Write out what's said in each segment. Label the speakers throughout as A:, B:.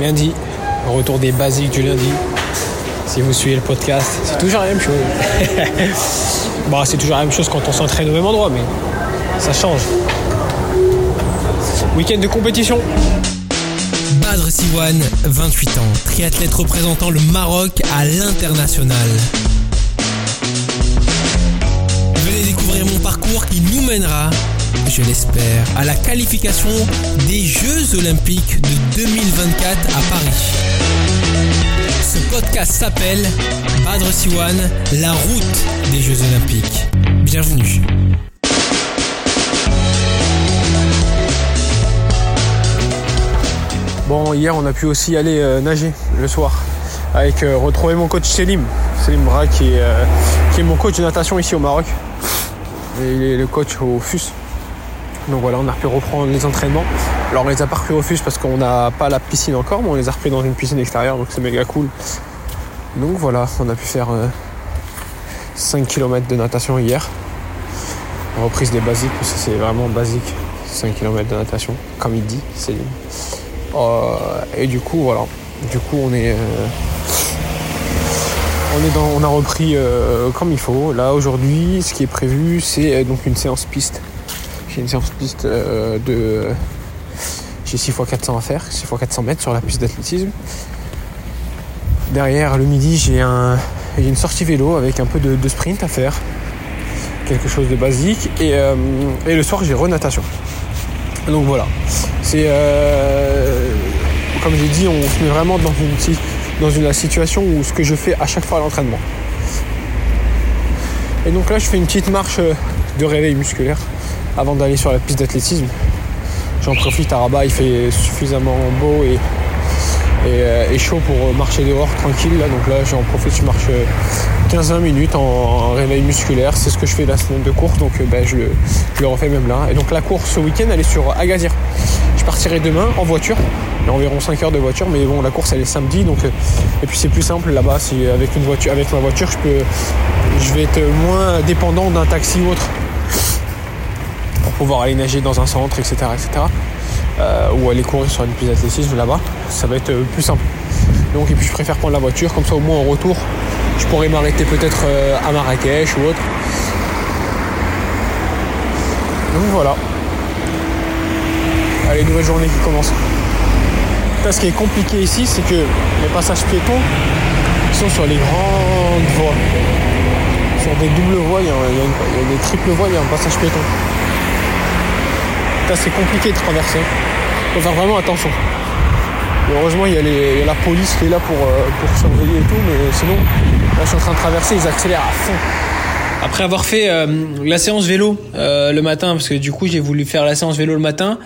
A: lundi, retour des basiques du lundi. Si vous suivez le podcast, c'est toujours la même chose. bon, c'est toujours la même chose quand on s'entraîne au même endroit, mais ça change. Week-end de compétition.
B: Badr Siwan, 28 ans, triathlète représentant le Maroc à l'international. Venez découvrir mon parcours qui nous mènera, je l'espère, à la qualification des Jeux Olympiques de 2024 à Paris. Ce podcast s'appelle Badr Siwan, la route des Jeux Olympiques. Bienvenue.
A: Bon, hier, on a pu aussi aller euh, nager le soir avec euh, retrouver mon coach Selim. Selim Bra qui est, euh, qui est mon coach de natation ici au Maroc. Et il est le coach au FUS. Donc voilà, on a pu reprendre les entraînements. Alors on les a pas repris au parce qu'on n'a pas la piscine encore, mais on les a repris dans une piscine extérieure, donc c'est méga cool. Donc voilà, on a pu faire 5 km de natation hier. Reprise des basiques, parce que c'est vraiment basique. 5 km de natation, comme il dit, Selim. Euh, et du coup, voilà. Du coup, on est, euh, on a repris euh, comme il faut. Là, aujourd'hui, ce qui est prévu, c'est donc une séance piste. J'ai une séance piste de, j'ai 6 x 400 à faire, 6 x 400 mètres sur la piste d'athlétisme. Derrière, le midi, j'ai un, une sortie vélo avec un peu de, sprint à faire, quelque chose de basique. Et, et le soir, j'ai renatation. Donc voilà, c'est euh, comme j'ai dit, on se met vraiment dans une, dans une situation où ce que je fais à chaque fois à l'entraînement. Et donc là, je fais une petite marche de réveil musculaire avant d'aller sur la piste d'athlétisme. J'en profite à Rabat, il fait suffisamment beau et, et, et, chaud pour marcher dehors tranquille. Là. Donc là, j'en profite, je marche 15-20 minutes en, réveil musculaire. C'est ce que je fais la semaine de course, donc ben, je, le, je, refais même là. Et donc la course ce week-end, elle est sur Agadir. Je partirai demain en voiture. Il y a environ 5 heures de voiture, mais bon, la course elle est samedi, donc et puis c'est plus simple là-bas. Avec une voiture, avec ma voiture, je peux, je vais être moins dépendant d'un taxi ou autre pouvoir aller nager dans un centre, etc., etc. Euh, ou aller courir sur une piste d'athlétisme là-bas. Ça va être plus simple. Donc et puis je préfère prendre la voiture, comme ça au moins en retour, je pourrais m'arrêter peut-être à Marrakech ou autre. Donc voilà. Allez, nouvelle journée qui commence. Là, ce qui est compliqué ici, c'est que les passages piétons sont sur les grandes voies. Sur des doubles voies, il y, a, il y a des triples voies, il y a un passage piéton. C'est compliqué de traverser. Il faut faire vraiment attention. Heureusement, il y, a la police qui est là pour, euh, pour surveiller et tout, mais sinon, là, je suis en train de traverser, ils accélèrent à fond.
B: Après avoir fait euh, la séance vélo euh, le matin, parce que du coup, j'ai voulu faire la séance vélo le matin,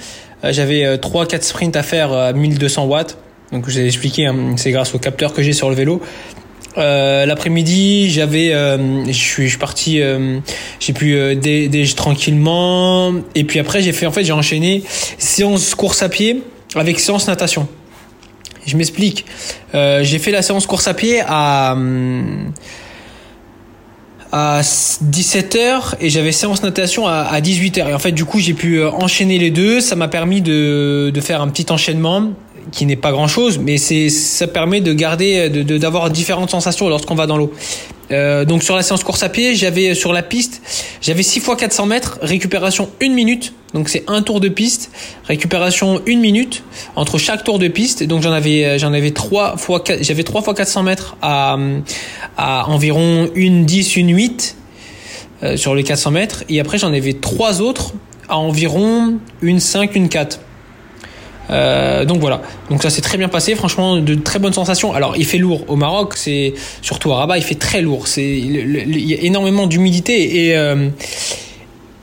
B: j'avais 3-4 sprints à faire à 1200 watts. Donc, je vous ai expliqué, hein, c'est grâce au capteur que j'ai sur le vélo. Euh, l'après-midi, j'avais, euh, je suis, je suis parti, euh, j'ai pu déjeuner tranquillement, et puis après j'ai fait, en fait, j'ai enchaîné séance course à pied avec séance natation. Je m'explique. j'ai fait la séance course à pied à à 17h et j'avais séance natation à, à 18h. Et en fait, du coup, j'ai pu enchaîner les deux. Ça m'a permis de, de faire un petit enchaînement qui n'est pas grand chose, mais c'est ça permet de garder, de d'avoir différentes sensations lorsqu'on va dans l'eau. Euh, donc sur la séance course à pied, j'avais sur la piste, j'avais 6 fois 400 mètres, récupération 1 minute, donc c'est un tour de piste, récupération 1 minute entre chaque tour de piste, donc j'en avais j'en avais 3 fois j'avais 3 fois 400 mètres à, à environ 1 10 1 8 euh, sur les 400 mètres, et après j'en avais trois autres à environ une 5 une 4. Euh, donc voilà, donc ça s'est très bien passé, franchement de très bonnes sensations. Alors il fait lourd au Maroc, c'est surtout à Rabat, il fait très lourd. C'est il y a énormément d'humidité et euh,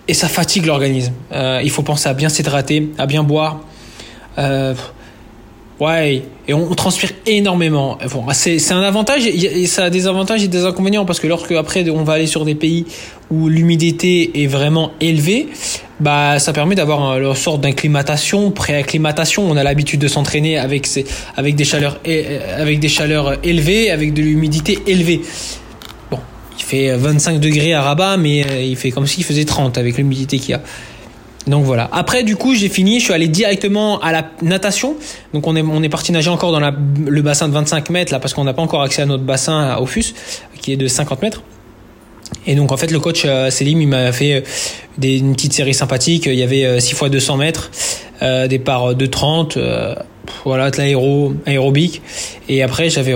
B: et ça fatigue l'organisme. Euh, il faut penser à bien s'hydrater, à bien boire. Euh, ouais, et on, transpire énormément. Bon, c'est un avantage et ça a des avantages et des inconvénients parce que lorsque après on va aller sur des pays où l'humidité est vraiment élevée, bah ça permet d'avoir une sorte d'acclimatation, pré-acclimatation. On a l'habitude de s'entraîner avec avec des chaleurs avec des chaleurs élevées, avec de l'humidité élevée. Il fait 25 degrés à Rabat, mais il fait comme s'il faisait 30 avec l'humidité qu'il y a. Donc voilà. Après, du coup, j'ai fini. Je suis allé directement à la natation. Donc on est on est parti nager encore dans le bassin de 25 mètres là parce qu'on n'a pas encore accès à notre bassin au FUS qui est de 50 mètres. Et donc en fait le coach euh, Selim il m'a fait euh, une petite série sympathique. Il y avait 6 fois 200 mètres, euh, des parts de 30, euh, voilà de l'aéro aérobique. Et après j'avais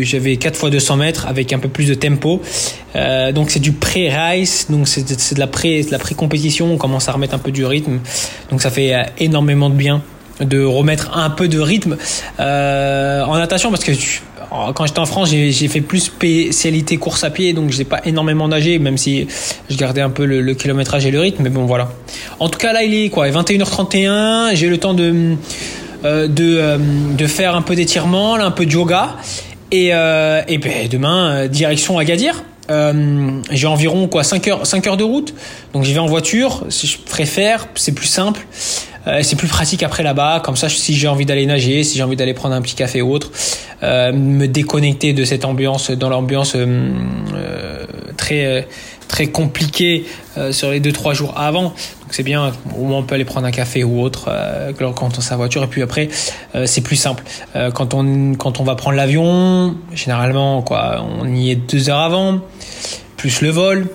B: j'avais 4 fois 200 mètres avec un peu plus de tempo. Euh, donc c'est du pré-race, donc c'est de de la pré-compétition. On commence à remettre un peu du rythme, donc ça fait énormément de bien de remettre un peu de rythme euh, en natation parce que quand j'étais en France, j'ai fait plus spécialité course à pied, donc je n'ai pas énormément nagé, même si je gardais un peu le, kilométrage et le rythme. Mais bon, voilà. En tout cas, là, il est quoi 21h31. J'ai le temps de euh, de, euh, de faire un peu d'étirement, un peu de yoga, et, euh, et ben, demain direction Agadir. Euh, j'ai environ quoi 5 heures 5 heures de route. Donc j'y vais en voiture. Si je préfère c'est plus simple. Euh, c'est plus pratique après là-bas. Comme ça si j'ai envie d'aller nager si j'ai envie d'aller prendre un petit café ou autre euh, me déconnecter de cette ambiance dans l'ambiance euh, très très compliquée sur les deux trois jours avant. Donc c'est bien au moins on peut aller prendre un café ou autre quand on sa voiture. Et puis après c'est plus simple. Quand on quand on va prendre l'avion généralement quoi on y est deux heures avant plus le vol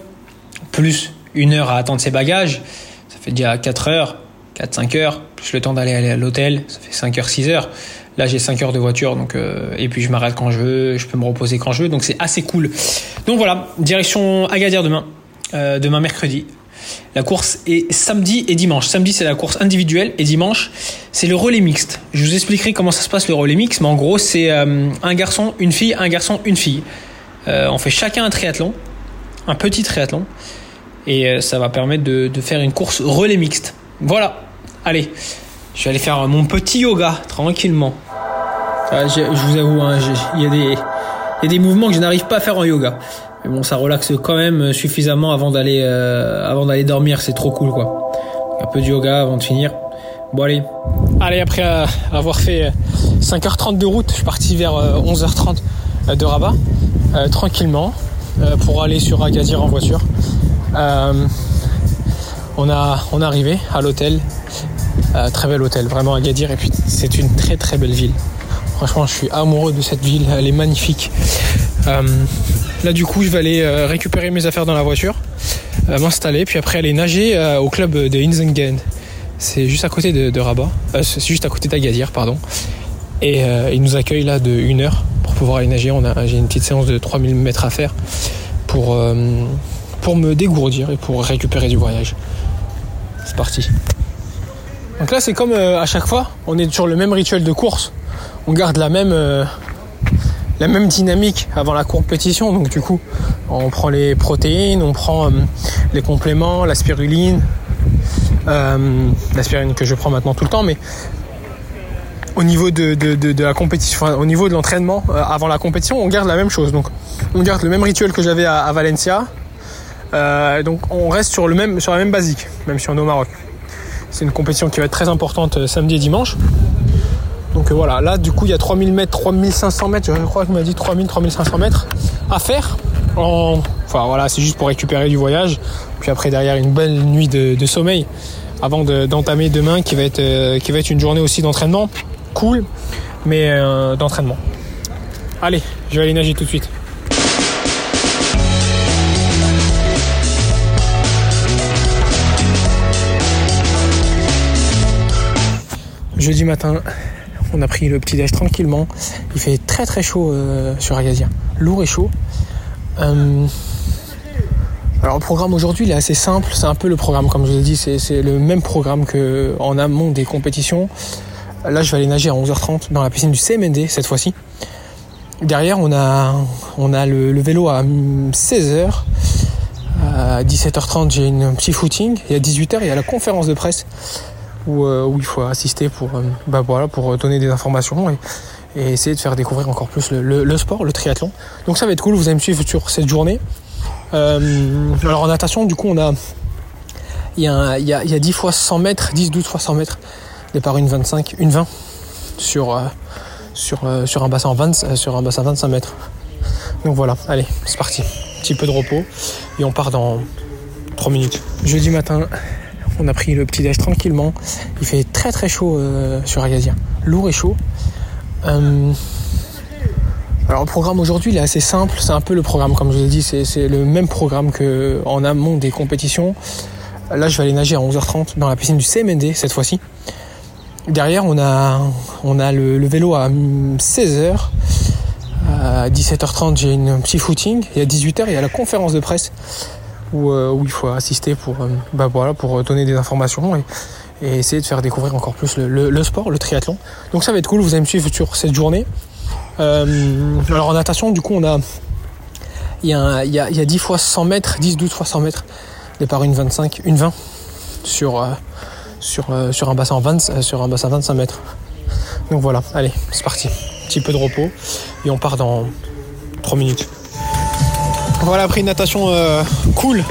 B: plus une heure à attendre ses bagages. Ça fait déjà 4 heures 4-5 heures, plus le temps d'aller à l'hôtel, ça fait 5 heures, 6 heures. Là, j'ai 5 heures de voiture, donc euh, et puis je m'arrête quand je veux, je peux me reposer quand je veux, donc c'est assez cool. Donc voilà, direction Agadir demain, euh, demain mercredi. La course est samedi et dimanche. Samedi, c'est la course individuelle et dimanche, c'est le relais mixte. Je vous expliquerai comment ça se passe le relais mixte, mais en gros, c'est euh, un garçon, une fille, un garçon, une fille. on fait chacun un triathlon, un petit triathlon, et ça va permettre de, de faire une course relais mixte. Voilà, Allez, je vais aller faire mon petit yoga tranquillement. Ah, je, vous avoue, hein, il y, a des mouvements que je n'arrive pas à faire en yoga. Mais bon, ça relaxe quand même suffisamment avant d'aller euh, dormir. C'est trop cool, quoi. Un peu de yoga avant de finir. Bon allez. Allez, après euh, avoir fait 5h30 de route, je suis parti vers 11h30 euh, de Rabat, tranquillement, pour aller sur Agadir en voiture. on a on est arrivé à l'hôtel euh, très bel hôtel, vraiment à Gadir. Et puis c'est une très très belle ville. Franchement, je suis amoureux de cette ville, elle est magnifique. Euh, là, du coup, je vais aller euh, récupérer mes affaires dans la voiture, m'installer, puis après aller nager au club de Inzengen. C'est juste à côté de, Rabat, c'est juste à côté d'Agadir, pardon. Et ils nous accueillent là de une heure pour pouvoir aller nager. On a, j'ai une petite séance de 3000 mètres à faire pour, pour me dégourdir et pour récupérer du voyage. C'est parti. Donc là, c'est comme euh, à chaque fois, on est sur le même rituel de course. On garde la même, euh, la même dynamique avant la compétition. Donc du coup, on prend les protéines, on prend euh, les compléments, la spiruline, la spiruline que je prends maintenant tout le temps, mais au niveau de, la compétition, au niveau de l'entraînement avant la compétition, on garde la même chose. Donc on garde le même rituel que j'avais à, Valencia. donc on reste sur, sur la même basique, même si on est au Maroc. C'est une compétition qui va être très importante euh, samedi et dimanche. Donc euh, voilà, là du coup il y a 3000 mètres, 3500 mètres, je crois qu'il m'a dit 3000, 3500 mètres à faire. Enfin voilà, c'est juste pour récupérer du voyage. Puis après derrière une belle nuit de, sommeil avant d'entamer demain qui va, être, euh, qui va être une journée aussi d'entraînement. Cool, mais d'entraînement. Allez, je vais aller nager tout de suite. Jeudi matin, on a pris le petit déj tranquillement. Il fait très très chaud euh, sur Agadir. Lourd et chaud. Euh, alors le programme aujourd'hui il est assez simple, c'est un peu le programme comme je vous ai dit, c'est le même programme qu'en amont des compétitions. Là je vais aller nager à 11h30 dans la piscine du CMND cette fois-ci. Derrière on a, on a le, le vélo à 16h. À 17h30 j'ai un petit footing et à 18h il y a la conférence de presse euh, où, il faut assister pour, euh, bah pour donner des informations et, essayer de faire découvrir encore plus le, sport, le triathlon. Donc ça va être cool, vous allez me suivre sur cette journée. Euh, alors en natation, du coup, on a il y, a, il, y a, il y a 10 fois 100 mètres, 10, 12 fois 100 mètres, départ une 25, une 20 sur, sur, sur, un bassin 20, sur un bassin 25 mètres. Donc voilà, allez, c'est parti. Un petit peu de repos et on part dans 3 minutes. Jeudi matin,
A: On a pris le petit déj tranquillement. Il fait très très chaud euh, sur Agadir. Lourd et chaud. Euh, alors le programme aujourd'hui il est assez simple. C'est un peu le programme comme je vous ai dit. C'est le même programme qu'en amont des compétitions. Là je vais aller nager à 11h30 dans la piscine du CMND cette fois-ci. Derrière on a, on a le, le vélo à 16h. À 17h30 j'ai une petit footing. Et à 18h il y a la conférence de presse où, euh, où il faut assister pour, euh, bah voilà, pour donner des informations et, et essayer de faire découvrir encore plus le, le- le sport, le triathlon. Donc ça va être cool, vous allez me suivre sur cette journée. Euh, alors en natation, du coup, on a il y a, un- il y a, y a 10 fois 100 mètres, 10, 12 fois 100 mètres, départ une 25, une 20 sur, euh, sur, euh, sur, un bassin 20, euh, sur un bassin 25 mètres. Donc voilà, allez, c'est parti. Petit peu de repos et on part dans 3 minutes. Voilà, après une natation euh, cool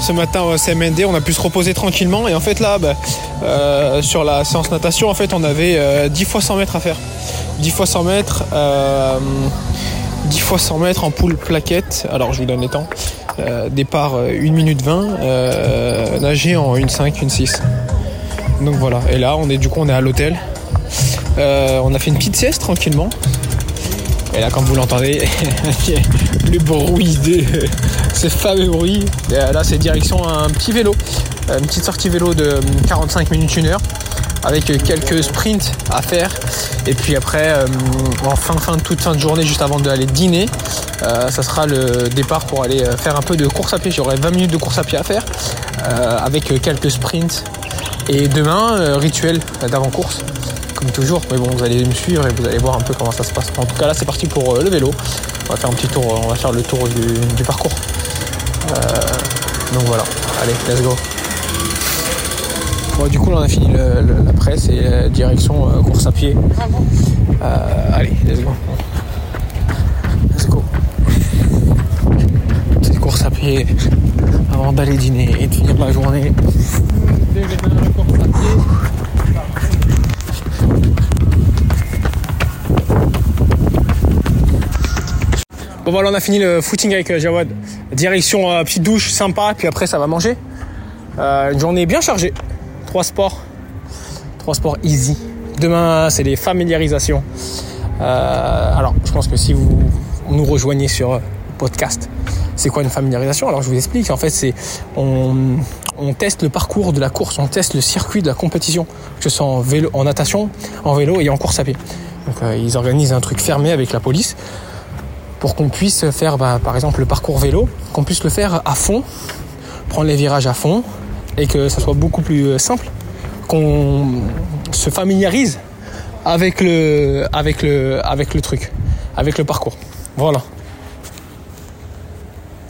A: ce matin au CMND, on a pu se reposer tranquillement. Et en fait, là, bah, euh, sur la séance natation, en fait, on avait euh, 10 fois 100 mètres à faire. 10 fois 100 mètres, euh, 10 fois 100 mètres en poule plaquette. Alors, je vous donne les temps. Euh, départ euh, 1 minute 20, euh, nager en 1,5, 1,6. Donc voilà. Et là, on est du coup, on est à l'hôtel. Euh, on a fait une petite sieste tranquillement. Et là, comme vous l'entendez, le bruit de ces fameux bruits. Et là, c'est direction un petit vélo, Euh, une petite sortie vélo de 45 minutes, 1 heure, avec quelques sprints à faire. Et puis après, euh, en fin, fin, toute fin de journée, juste avant d'aller dîner, euh, ça sera le départ pour aller euh, faire un peu de course à pied. J'aurai 20 minutes de course à pied à faire, euh, avec quelques sprints. Et demain, euh, rituel d'avant-course comme toujours. Mais bon, vous allez me suivre et vous allez voir un peu comment ça se passe. En tout cas, là, c'est parti pour euh, le vélo. On va faire un petit tour, on va faire le tour du, du parcours. Euh, donc voilà, allez, let's go. Bon, du coup, là, on a fini le- le- la presse et euh, direction euh, course à pied. Euh, allez, let's go. Let's go. Petite course à pied avant d'aller dîner et de finir la journée. Bon voilà, on a fini le footing avec euh, Jawad. Direction euh, petite douche sympa, puis après ça va manger. Euh, une journée bien chargée. Trois sports. Trois sports easy. Demain, c'est les familiarisations. Alors, je pense que si vous nous rejoignez sur podcast, c'est quoi une familiarisation? Alors, je vous explique. En fait, c'est on, on teste le parcours de la course, on teste le circuit de la compétition, que ce soit en vélo, en natation, en vélo et en course à pied. Donc, euh, ils organisent un truc fermé avec la police pour qu'on puisse faire bah, par exemple le parcours vélo, qu'on puisse le faire à fond, prendre les virages à fond et que ça soit beaucoup plus euh, simple, qu'on se familiarise avec le, avec le, avec le truc, avec le parcours. Voilà.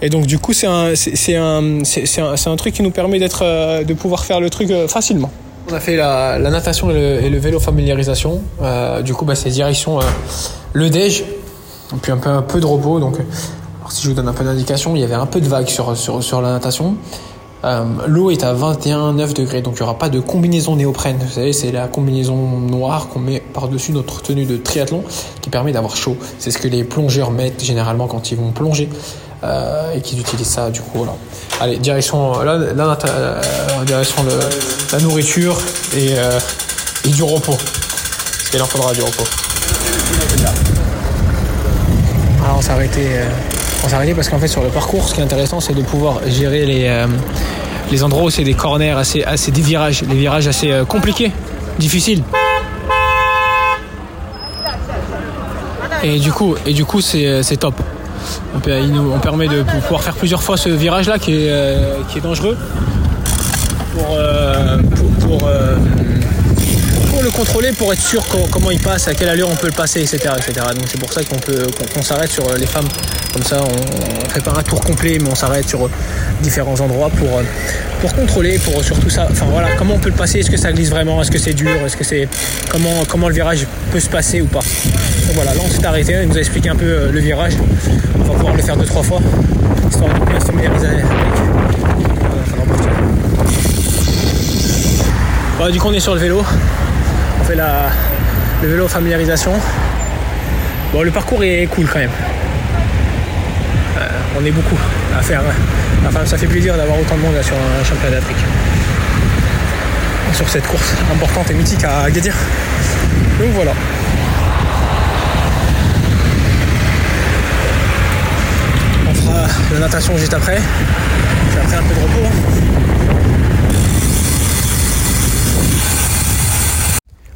A: Et donc du coup c'est un, c'est un, un, un truc qui nous permet d'être, euh, de pouvoir faire le truc euh, facilement. On a fait la, natation et le, vélo familiarisation. Euh, du coup bah, c'est direction euh, le et puis un peu, un peu de repos. Donc, si je vous donne un peu d'indication, il y avait un peu de vague sur, sur, sur la natation. L'eau est à 21,9 degrés, donc il n'y aura pas de combinaison néoprène. Vous savez, c'est la combinaison noire qu'on met par-dessus notre tenue de triathlon qui permet d'avoir chaud. C'est ce que les plongeurs mettent généralement quand ils vont plonger euh, et qu'ils utilisent ça. Du coup, voilà. Allez, direction, là, là, euh, direction la nourriture et, euh, et du repos. Parce qu'il en faudra du repos. Alors on s'est arrêté, euh, on s'est arrêté parce qu'en fait sur le parcours, ce qui est intéressant, c'est de pouvoir gérer les, euh, les endroits où c'est des corners, assez, assez des virages, des virages assez euh, compliqués, difficiles. Et du coup, et du coup, euh, c'est top. On, permet de pouvoir faire plusieurs fois ce virage-là qui est, euh, qui est dangereux. Pour, euh, euh, pour le contrôler, pour être sûr co- comment il passe, à quelle allure on peut le passer, etc. etc. Donc c'est pour ça qu'on peut qu'on s'arrête sur euh, les femmes. Comme ça, on, on fait pas un tour complet, mais on s'arrête sur euh, différents endroits pour, euh, pour contrôler, pour surtout ça. Enfin voilà, comment on peut le passer, est-ce que ça glisse vraiment, est-ce que c'est dur, est-ce que c'est comment comment le virage peut se passer ou pas? Voilà, là on s'est arrêté, il nous a expliqué un peu le virage. On va pouvoir le faire deux trois fois, histoire familiariser avec. Bon, du coup on est sur le vélo. Fait la, le vélo familiarisation. Bon, le parcours est cool quand même. Euh, on est beaucoup à faire. Enfin, ça fait plaisir d'avoir autant de monde là, sur un championnat d'Afrique. sur cette course importante et mythique à Agadir. Donc voilà. On fera la natation juste après. Puis après un peu de repos. hein.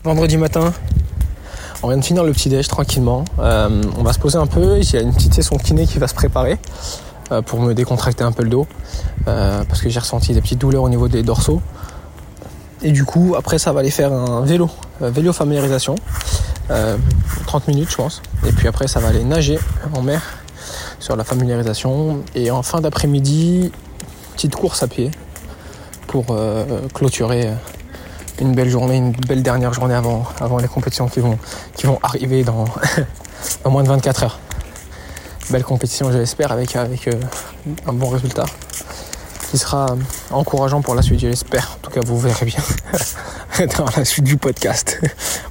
A: Vendredi matin, on vient de finir le petit déj tranquillement. Euh, on va se poser un peu. Il y a une petite session kiné qui va se préparer euh, pour me décontracter un peu le dos euh, parce que j'ai ressenti des petites douleurs au niveau des dorsaux. Et du coup, après, ça va aller faire un vélo, vélo familiarisation, euh, 30 minutes, je pense. Et puis après, ça va aller nager en mer sur la familiarisation. Et en fin d'après-midi, petite course à pied pour clôturer une belle journée, une belle dernière journée avant, avant les compétitions qui vont, qui vont arriver dans, dans moins de 24 heures. Belle compétition, je l'espère, avec, avec euh, un bon résultat qui sera encourageant pour la suite, je l'espère. En tout cas, vous verrez bien dans la suite du podcast.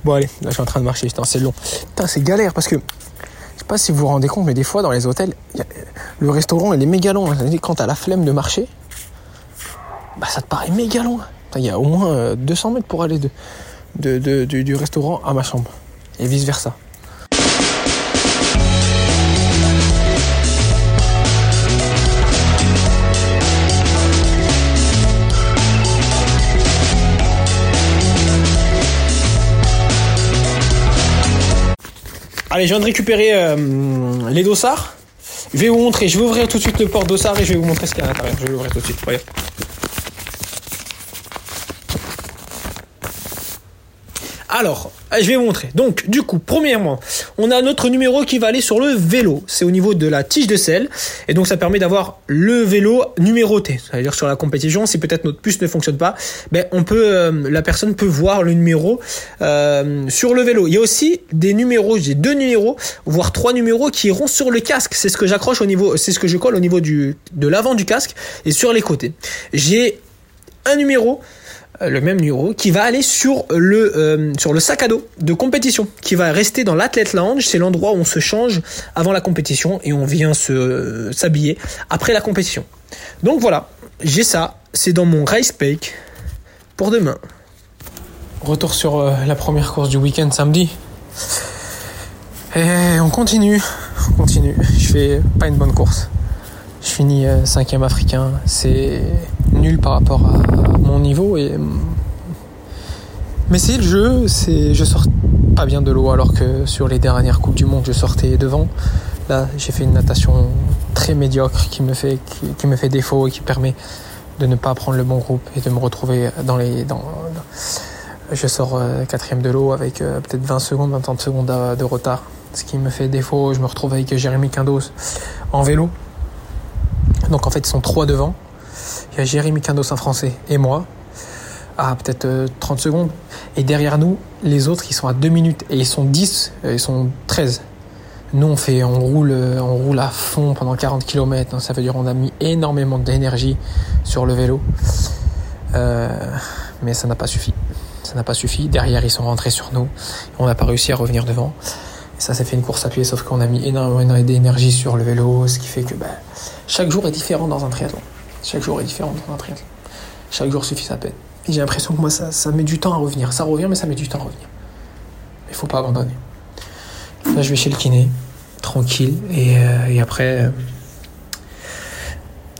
A: Bon, allez, là, je suis en train de marcher. Putain, c'est long. Putain, c'est galère parce que je sais pas si vous vous rendez compte, mais des fois, dans les hôtels, le restaurant, il est méga long. Quand t'as la flemme de marcher, bah, ça te paraît méga long. Il y a au moins euh, 200 mètres pour aller de, du, restaurant à ma chambre. Et vice versa. Allez, je viens de récupérer euh, les dossards. Je vais vous montrer, je vais ouvrir tout de suite le porte dossard et je vais vous montrer ce qu'il y a à l'intérieur. Je vais l'ouvrir tout de suite. Regarde. Alors, je vais vous montrer. Donc, du coup, premièrement, on a notre numéro qui va aller sur le vélo. C'est au niveau de la tige de selle. Et donc, ça permet d'avoir le vélo numéroté. C'est-à-dire sur la compétition, si peut-être notre puce ne fonctionne pas, ben, on peut, euh, la personne peut voir le numéro euh, sur le vélo. Il y a aussi des numéros, j'ai deux numéros, voire trois numéros qui iront sur le casque. C'est ce que j'accroche au niveau, c'est ce que je colle au niveau de l'avant du casque et sur les côtés. J'ai un numéro le même numéro qui va aller sur le euh, sur le sac à dos de compétition qui va rester dans l'athlète lounge. C'est l'endroit où on se change avant la compétition et on vient se euh, s'habiller après la compétition. Donc voilà j'ai ça. C'est dans mon race pack pour demain. Retour sur euh, la première course du week-end samedi. Et on continue. On continue. Je fais pas une bonne course finis euh, cinquième africain. C'est nul par rapport à mon niveau. Mais c'est le jeu. C'est... Je sors pas bien de l'eau alors que sur les dernières Coupes du Monde, je sortais devant. Là, j'ai fait une natation très médiocre qui me fait, défaut et qui permet de ne pas prendre le bon groupe et de me retrouver dans les... Je sors euh, quatrième de l'eau avec euh, peut-être 20 secondes, 20 30 secondes de, de retard. Ce qui me fait défaut. Je me retrouve avec Jérémy Quindos en vélo. Donc en fait, ils sont trois devant. Il y a Jérémy Quindos, un français, et moi, à peut-être euh, 30 secondes. Et derrière nous, les autres, ils sont à 2 minutes. Et ils sont 10, euh, ils sont 13. Nous, on, fait, on, roule, euh, on roule à fond pendant 40 km. Ça veut dire qu'on a mis énormément d'énergie sur le vélo. Euh, mais ça n'a pas suffi. Ça n'a pas suffi. Derrière, ils sont rentrés sur nous. On n'a pas réussi à revenir devant. Ça s'est fait une course à pied, sauf qu'on a mis énormément d'énergie sur le vélo, ce qui fait que bah, chaque jour est différent dans un triathlon. Chaque jour est différent dans un triathlon. Chaque jour suffit sa peine. J'ai l'impression que moi, ça, ça met du temps à revenir. Ça revient, mais ça met du temps à revenir. Il faut pas abandonner. Là, je vais chez le kiné, tranquille, et, euh, après, euh,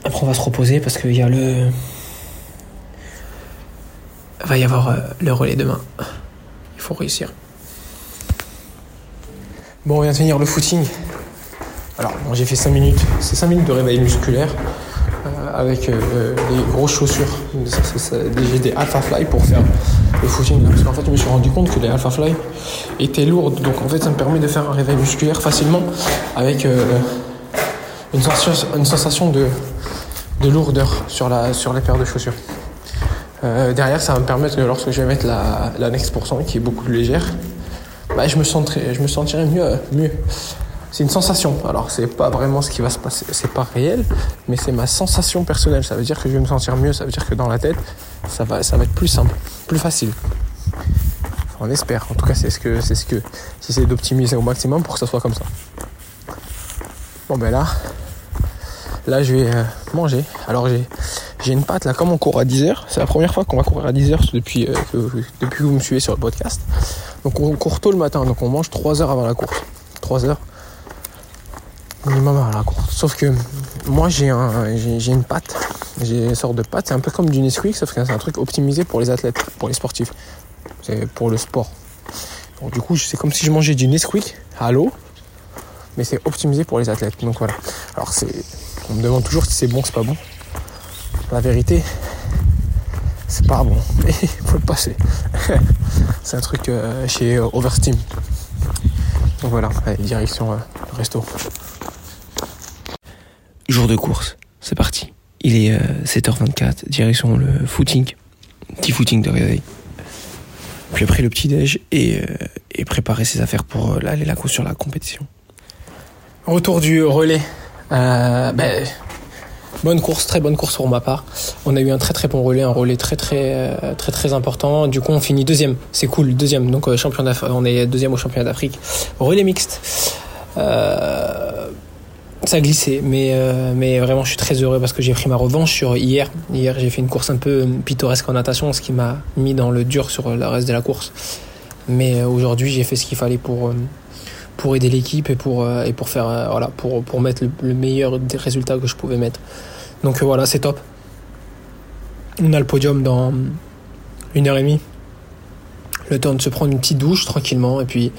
A: après, on va se reposer parce qu'il y a le. Va y avoir euh, le relais demain. Il faut réussir. Bon, on vient de finir le footing. Alors, bon, j'ai fait 5 minutes. C'est 5 minutes de réveil musculaire euh, avec euh, les grosses chaussures. J'ai des Alpha Fly pour faire le footing. Parce qu'en fait, je me suis rendu compte que les Alpha Fly étaient lourdes. Donc, en fait, ça me permet de faire un réveil musculaire facilement avec euh, une, sensation, de, de lourdeur sur, les paires de chaussures. Euh, derrière, ça va me permettre que lorsque je vais mettre la, la Next Percent, qui est beaucoup plus légère, bah, je, me sentirai, je me mieux. mieux. C'est une sensation. Alors, c'est pas vraiment ce qui va se passer, c'est pas réel, mais c'est ma sensation personnelle. Ça veut dire que je vais me sentir mieux, ça veut dire que dans la tête, ça va, ça va être plus simple, plus facile. On espère. En tout cas, c'est ce que, c'est ce que, j'essaie d'optimiser au maximum pour que ça soit comme ça. Bon, ben là, là, je vais euh, manger. Alors, j'ai, j'ai une patte là comme on court à 10 heures. C'est la première fois qu'on va courir à 10 heures depuis, euh, depuis que vous me suivez sur le podcast. Donc on court tôt le matin, donc on mange 3 heures avant la course. 3 heures minimum avant la course. Sauf que moi j'ai un, j'ai, une patte, j'ai une sorte de patte, c'est un peu comme du Nesquik, sauf que c'est un truc optimisé pour les athlètes, pour les sportifs. C'est pour le sport. Du coup c'est comme si je mangeais du Nesquik à l'eau, mais c'est optimisé pour les athlètes. Donc voilà. Alors c'est. On me demande toujours si c'est bon, c'est pas bon. La vérité, c'est pas bon. Mais il faut le passer. c'est un truc euh, chez euh, Oversteam. Donc voilà, direction euh, resto.
C: Jour de course, c'est parti. Il est 7h24, direction le footing. Petit footing de réveil. Puis après le petit déj et, et préparer ses affaires pour aller la course sur la compétition.
B: Retour du relais. Ben, bonne course, très bonne course pour ma part. On a eu un très très bon relais, un relais très très euh, très très important. Du coup, on finit deuxième. C'est cool, deuxième. Donc euh, champion on est deuxième au championnat d'Afrique. Relais mixte. ça a glissé, mais mais vraiment, je suis très heureux parce que j'ai pris ma revanche sur hier. Hier, j'ai fait une course un peu pittoresque en natation, ce qui m'a mis dans le dur sur le reste de la course. Mais aujourd'hui, j'ai fait ce qu'il fallait pour pour aider l'équipe et pour euh, et pour faire euh, voilà pour pour mettre le, meilleur des résultats que je pouvais mettre. Donc euh, voilà, c'est top. On a le podium dans une heure et demie. Le temps de se prendre une petite douche tranquillement et puis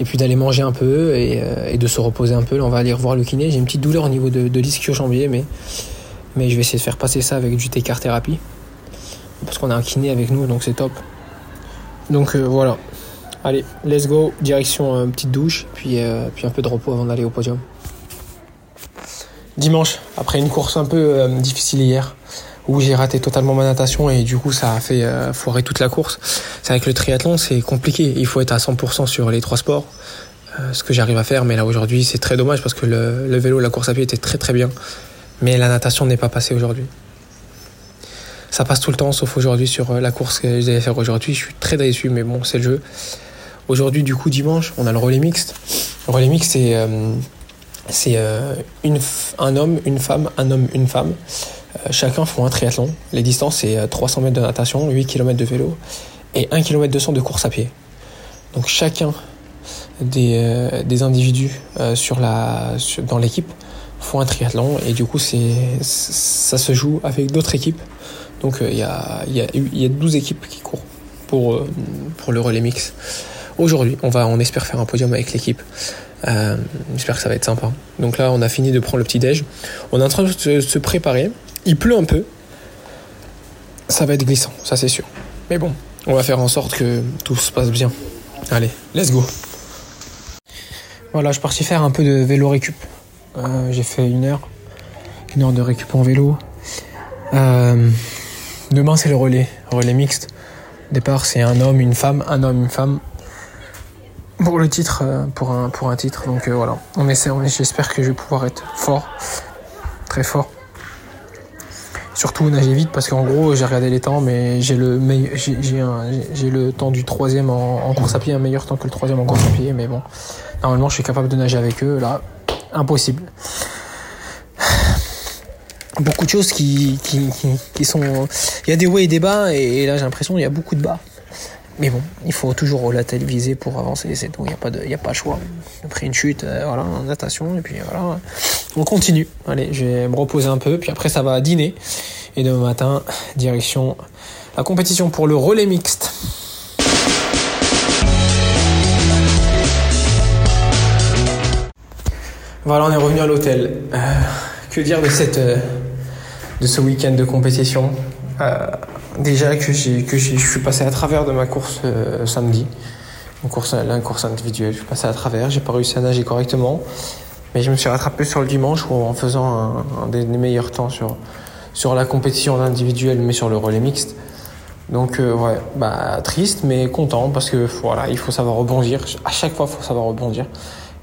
B: et puis d'aller manger un peu et, de se reposer un peu. Là, on va aller revoir le kiné. J'ai une petite douleur au niveau de, de l'ischio-jambier, mais mais je vais essayer de faire passer ça avec du T-car thérapie parce qu'on a un kiné avec nous, donc c'est top. Donc voilà, Allez, let's go, direction une euh, petite douche, puis, euh, puis un peu de repos avant d'aller au podium. Dimanche, après une course un peu euh, difficile hier, où j'ai raté totalement ma natation et du coup ça a fait foirer toute la course. C'est avec le triathlon, c'est compliqué. Il faut être à 100% sur les trois sports, ce que j'arrive à faire. Mais là aujourd'hui, c'est très dommage parce que le, le, vélo, la course à pied était très très bien, mais la natation n'est pas passée aujourd'hui. Ça passe tout le temps, sauf aujourd'hui sur la course que je devais faire aujourd'hui. Je suis très déçu, mais bon, c'est le jeu. Aujourd'hui, du coup, dimanche, on a le relais mixte. Le relais mixte, c'est euh, euh, un homme, une femme, un homme, une femme. Euh, chacun font un triathlon. Les distances, c'est 300 mètres de natation, 8 km de vélo et 1 km 200 de course à pied. Donc chacun des, des individus sur la, dans l'équipe font un triathlon et du coup, ça se joue avec d'autres équipes. Donc il y, a, y, a, y a 12 équipes qui courent pour, pour le relais mix aujourd'hui. On va, on espère faire un podium avec l'équipe. Euh, j'espère que ça va être sympa. Donc là, on a fini de prendre le petit déj. On est en train de se, préparer. Il pleut un peu. Ça va être glissant, ça c'est sûr. Mais bon, on va faire en sorte que tout se passe bien. Allez, let's go. Voilà, je suis parti faire un peu de vélo récup. Euh, j'ai fait une heure, une heure de récup en vélo. Euh, demain c'est le relais, relais mixte. départ c'est un homme, une femme, un homme, une femme pour le titre, euh, pour un, pour un titre. Donc euh, voilà, on essaie, j'espère que je vais pouvoir être fort, très fort. Surtout nager vite parce qu'en gros j'ai regardé les temps mais j'ai le j'ai le temps du troisième en, course à pied, un meilleur temps que le troisième en course à pied mais bon normalement je suis capable de nager avec eux là impossible. Beaucoup de choses qui, qui, qui, sont. Il y a des hauts et des bas et là j'ai l'impression qu'il y a beaucoup de bas. Mais bon, il faut toujours la viser pour avancer, c'est tout, il n'y a, pas de, a pas choix. Après une chute, euh, voilà, natation, et puis voilà, on continue. Allez, je vais me reposer un peu, puis après ça va dîner. Et demain matin, direction la compétition pour le relais mixte. Voilà, on est revenu à l'hôtel. Euh, que dire de cette, euh, de ce week-end de compétition? Déjà que, que je suis passé à travers de ma course euh, samedi, une course, une course individuelle. Je suis passé à travers, j'ai pas réussi à nager correctement, mais je me suis rattrapé sur le dimanche en faisant un, des, meilleurs temps sur, sur la compétition individuelle, mais sur le relais mixte. Donc euh, ouais, bah triste mais content parce que voilà, il faut savoir rebondir. À chaque fois, il faut savoir rebondir.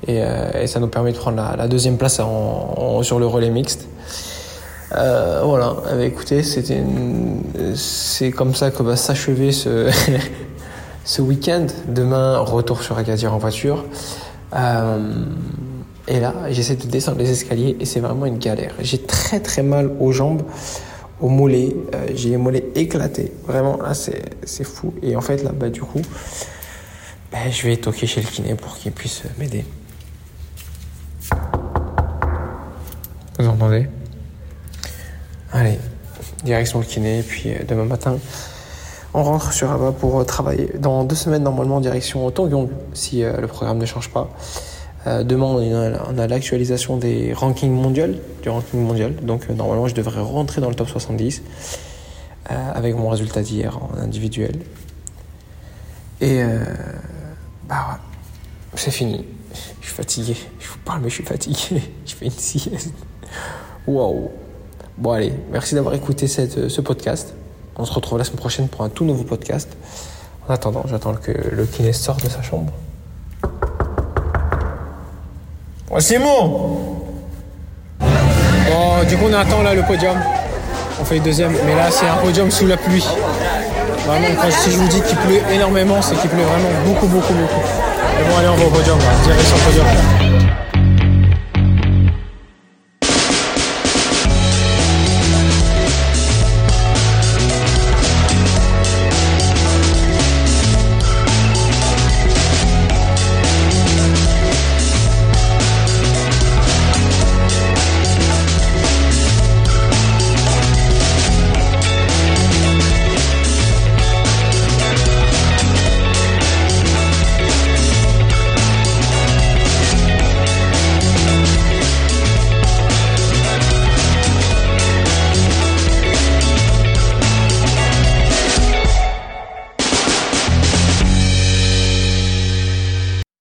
B: Et, euh, et, ça nous permet de prendre la, deuxième place en, sur le relais mixte. Euh, voilà, eh ben, écoutez, c'était c'est comme ça que va s'achever ce, ce week-end. Demain, retour sur Agadir en voiture. Euh, et là, j'essaie de descendre les escaliers et c'est vraiment une galère. J'ai très très mal aux jambes
A: au mollet. Euh, j'ai les mollets éclatés. Vraiment, là, c'est fou. Et en fait, là, bah, du coup, bah, je vais toquer chez le kiné pour qu'il puisse m'aider. Vous entendez? Allez, direction le kiné. Puis euh, demain matin, on rentre sur Rabat pour euh, travailler. Dans deux semaines, normalement, direction Tongyong, si le programme ne change pas. Euh, demain, on a, l'actualisation des rankings mondiaux, du ranking mondial. Donc, euh, normalement, je devrais rentrer dans le top 70 euh, avec mon résultat d'hier en individuel. Et bah ouais, c'est fini. Je suis fatigué. Je vous parle, mais je suis fatigué. je fais une sieste. Waouh. Bon, allez, merci d'avoir écouté cette, ce podcast. On se retrouve la semaine prochaine pour un tout nouveau podcast. En attendant, j'attends que le kiné sorte de sa chambre. C'est bon Bon, du coup, on attend là le podium. On fait le deuxième, mais là, c'est un podium sous la pluie. Vraiment, quand, si je vous dis qu'il pleut énormément, c'est qu'il pleut vraiment beaucoup, beaucoup, beaucoup. Et bon, allez, on va au podium, là, direction podium.